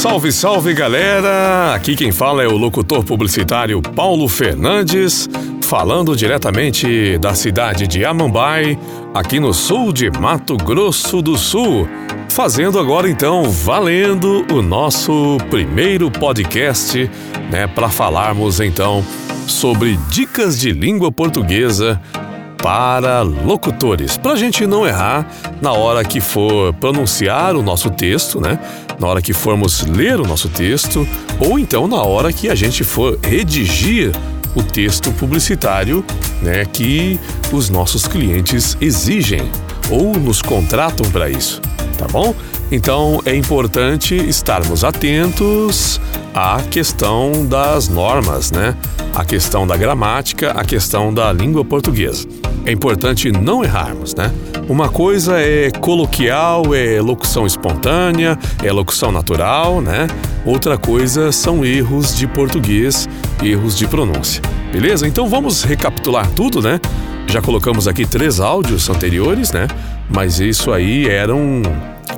Salve, salve galera! Aqui quem fala é o locutor publicitário Paulo Fernandes, falando diretamente da cidade de Amambai, aqui no sul de Mato Grosso do Sul. Fazendo agora então, valendo o nosso primeiro podcast, né, para falarmos então sobre dicas de língua portuguesa para locutores, para a gente não errar na hora que for pronunciar o nosso texto, né? Na hora que formos ler o nosso texto, ou então na hora que a gente for redigir o texto publicitário, né? Que os nossos clientes exigem ou nos contratam para isso, tá bom? Então é importante estarmos atentos à questão das normas, né? A questão da gramática, a questão da língua portuguesa. É importante não errarmos, né? Uma coisa é coloquial, é locução espontânea, é locução natural, né? Outra coisa são erros de português, erros de pronúncia. Beleza? Então vamos recapitular tudo, né? Já colocamos aqui três áudios anteriores, né? Mas isso aí eram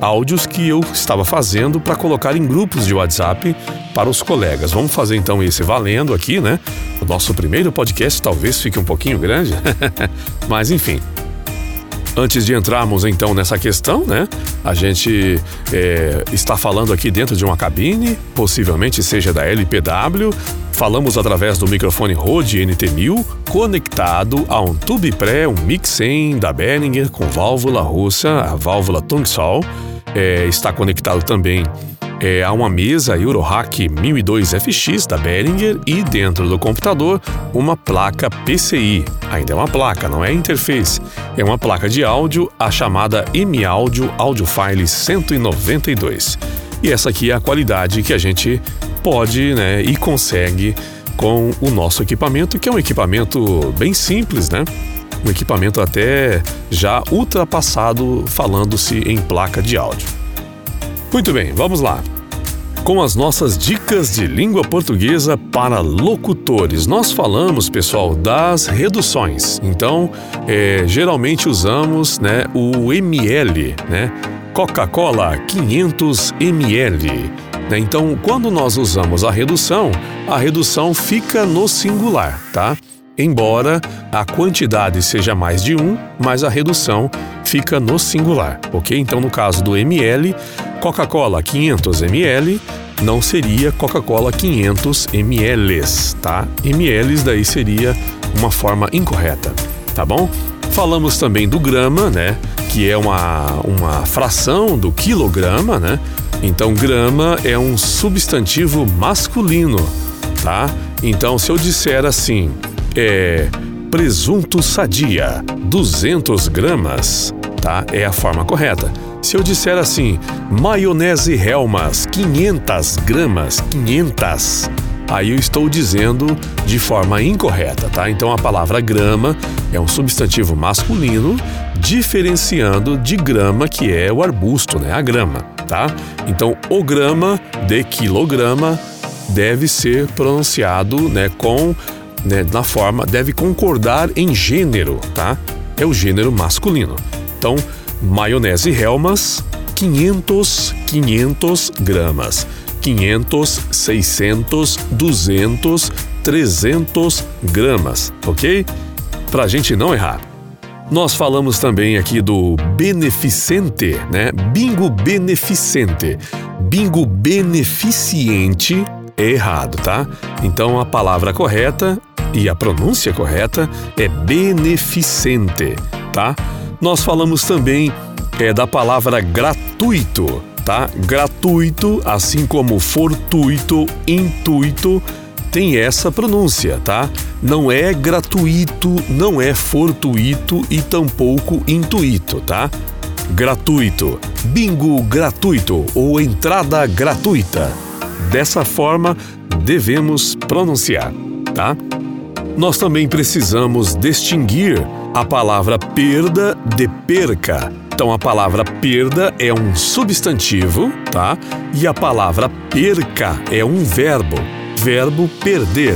áudios que eu estava fazendo para colocar em grupos de WhatsApp para os colegas. Vamos fazer então esse valendo aqui, né? O nosso primeiro podcast talvez fique um pouquinho grande, mas enfim. Antes de entrarmos então nessa questão, né? A gente é, está falando aqui dentro de uma cabine, possivelmente seja da LPW. Falamos através do microfone Rode NT1000, conectado a um tube pré, um Mix 100 da Behringer com válvula russa, a válvula Tungsol é, está conectado também é, a uma mesa Eurohack 1002FX da Behringer e dentro do computador uma placa PCI. Ainda é uma placa, não é interface. É uma placa de áudio, a chamada M-Audio Audiofile 192. E essa aqui é a qualidade que a gente pode né, e consegue com o nosso equipamento, que é um equipamento bem simples, né? Um equipamento até já ultrapassado falando-se em placa de áudio. Muito bem, vamos lá. Com as nossas dicas de língua portuguesa para locutores, nós falamos, pessoal, das reduções. Então, é, geralmente usamos né, o ml, né? Coca-Cola 500 ml. Né? Então, quando nós usamos a redução, a redução fica no singular, tá? Embora a quantidade seja mais de um, mas a redução fica no singular, ok? Então, no caso do ml, Coca-Cola 500 ml não seria Coca-Cola 500 ml, tá? ml daí seria uma forma incorreta, tá bom? Falamos também do grama, né? Que é uma, uma fração do quilograma, né? Então, grama é um substantivo masculino, tá? Então, se eu disser assim, é presunto sadia, 200 gramas, tá? É a forma correta. Se eu disser assim, maionese Helmas, 500 gramas, 500, aí eu estou dizendo de forma incorreta, tá? Então a palavra grama é um substantivo masculino, diferenciando de grama, que é o arbusto, né? A grama, tá? Então o grama de quilograma deve ser pronunciado, né, com né, na forma, deve concordar em gênero, tá? É o gênero masculino. Então, maionese Helmas, 500, 500 gramas. 500, 600, 200, 300 gramas, ok? Para a gente não errar. Nós falamos também aqui do beneficente, né? Bingo beneficente. Bingo beneficiente é errado, tá? Então a palavra correta e a pronúncia correta é beneficente, tá? Nós falamos também é, da palavra gratuito, tá? Gratuito, assim como fortuito, intuito, tem essa pronúncia, tá? Não é gratuito, não é fortuito e tampouco intuito, tá? Gratuito, bingo gratuito ou entrada gratuita. Dessa forma devemos pronunciar, tá? Nós também precisamos distinguir a palavra perda de perca. Então a palavra perda é um substantivo, tá? E a palavra perca é um verbo, verbo perder.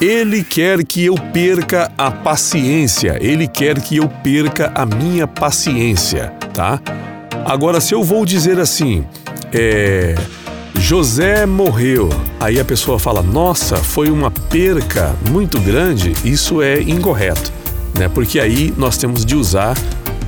Ele quer que eu perca a paciência, ele quer que eu perca a minha paciência, tá? Agora, se eu vou dizer assim, é, José morreu. Aí a pessoa fala: Nossa, foi uma perca muito grande. Isso é incorreto, né? Porque aí nós temos de usar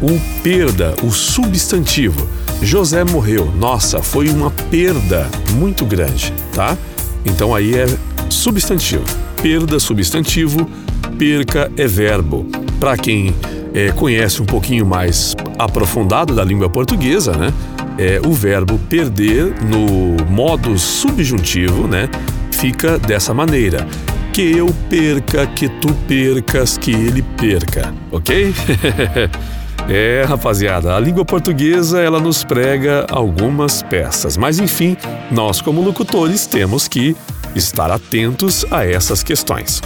o perda, o substantivo. José morreu. Nossa, foi uma perda muito grande, tá? Então aí é substantivo. Perda, substantivo. Perca é verbo. Para quem é, conhece um pouquinho mais aprofundado da língua portuguesa, né? É, o verbo perder no modo subjuntivo, né? Fica dessa maneira. Que eu perca, que tu percas, que ele perca, ok? É, rapaziada, a língua portuguesa ela nos prega algumas peças, mas enfim, nós como locutores temos que estar atentos a essas questões.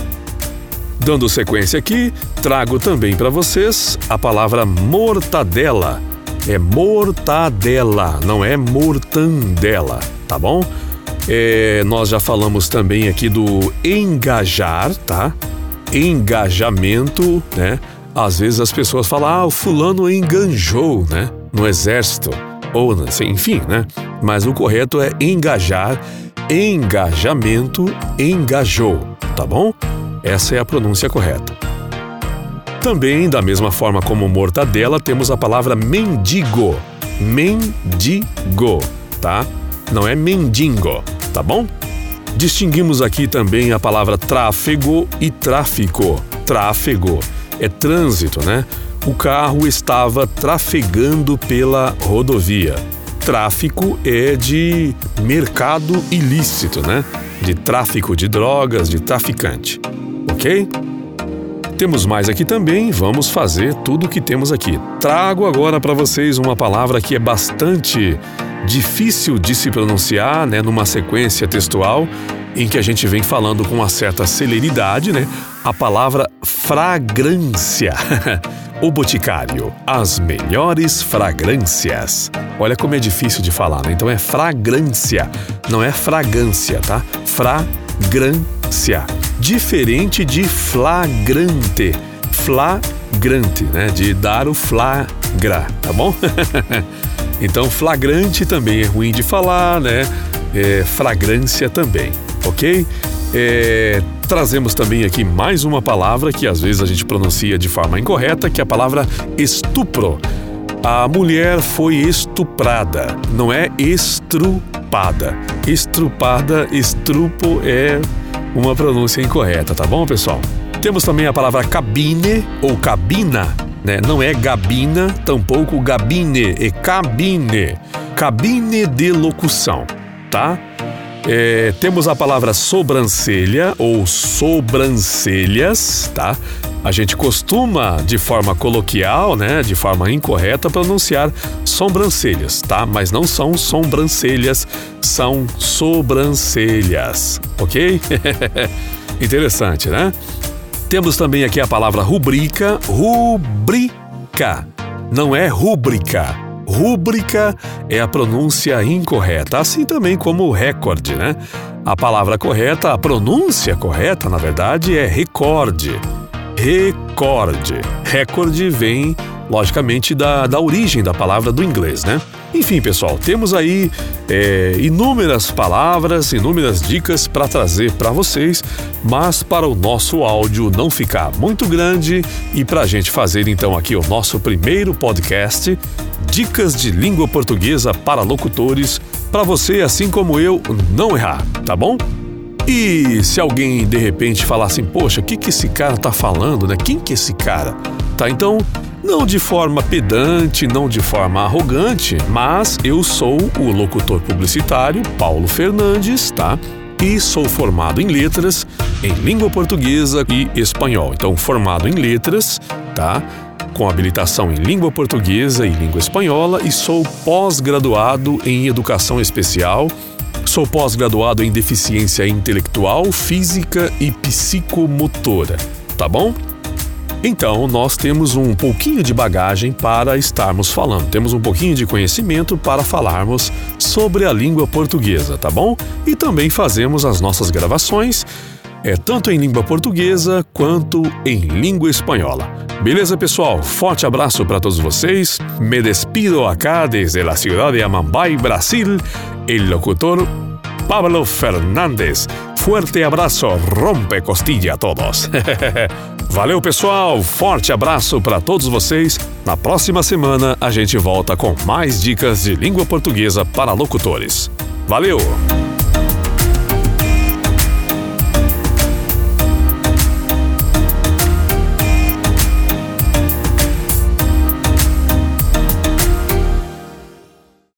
Dando sequência aqui, trago também para vocês a palavra mortadela. É mortadela, não é mortandela, tá bom? É, nós já falamos também aqui do engajar, tá? Engajamento, né? Às vezes as pessoas falam, ah, o fulano enganjou, né? No exército. Ou, enfim, né? Mas o correto é engajar, engajamento, engajou, tá bom? Essa é a pronúncia correta. Também, da mesma forma como mortadela, temos a palavra mendigo. Mendigo, tá? Não é mendigo, tá bom? Distinguimos aqui também a palavra tráfego e tráfico. Tráfego é trânsito, né? O carro estava trafegando pela rodovia. Tráfico é de mercado ilícito, né? De tráfico de drogas, de traficante. Ok? Temos mais aqui também, vamos fazer tudo o que temos aqui. Trago agora para vocês uma palavra que é bastante difícil de se pronunciar, né, numa sequência textual em que a gente vem falando com uma certa celeridade, né? A palavra fragrância. o Boticário, as melhores fragrâncias. Olha como é difícil de falar, né? Então é fragrância, não é fragrância, tá? Fragrância. Diferente de flagrante. Flagrante, né? De dar o flagra, tá bom? então flagrante também é ruim de falar, né? É, fragrância também, ok? É, trazemos também aqui mais uma palavra que às vezes a gente pronuncia de forma incorreta, que é a palavra estupro. A mulher foi estuprada, não é estrupada. Estrupada, estrupo é uma pronúncia incorreta, tá bom, pessoal? Temos também a palavra cabine ou cabina, né? Não é gabina, tampouco gabine, é cabine. Cabine de locução, tá? É, temos a palavra sobrancelha ou sobrancelhas, tá? A gente costuma, de forma coloquial, né, de forma incorreta, pronunciar sobrancelhas, tá? Mas não são sobrancelhas, são sobrancelhas, ok? Interessante, né? Temos também aqui a palavra rubrica, rubrica, não é rúbrica Rúbrica é a pronúncia incorreta, assim também como recorde, né? A palavra correta, a pronúncia correta, na verdade, é recorde. Recorde. Recorde vem, logicamente, da, da origem da palavra do inglês, né? Enfim, pessoal, temos aí é, inúmeras palavras, inúmeras dicas para trazer para vocês, mas para o nosso áudio não ficar muito grande e para a gente fazer então aqui o nosso primeiro podcast, Dicas de Língua Portuguesa para Locutores, para você, assim como eu, não errar, tá bom? E se alguém de repente falar assim, poxa, o que, que esse cara tá falando, né? Quem que é esse cara? Tá, então não de forma pedante, não de forma arrogante, mas eu sou o locutor publicitário Paulo Fernandes, tá? E sou formado em letras, em língua portuguesa e espanhol. Então, formado em letras, tá? Com habilitação em língua portuguesa e língua espanhola e sou pós-graduado em educação especial. Sou pós-graduado em deficiência intelectual, física e psicomotora, tá bom? Então, nós temos um pouquinho de bagagem para estarmos falando, temos um pouquinho de conhecimento para falarmos sobre a língua portuguesa, tá bom? E também fazemos as nossas gravações, é tanto em língua portuguesa quanto em língua espanhola. Beleza, pessoal? Forte abraço para todos vocês. Me despido acá desde la ciudad de Amambay, Brasil, el locutor Pablo Fernandes. Fuerte abraço, rompe costilla a todos. Valeu, pessoal. Forte abraço para todos vocês. Na próxima semana a gente volta com mais dicas de língua portuguesa para locutores. Valeu!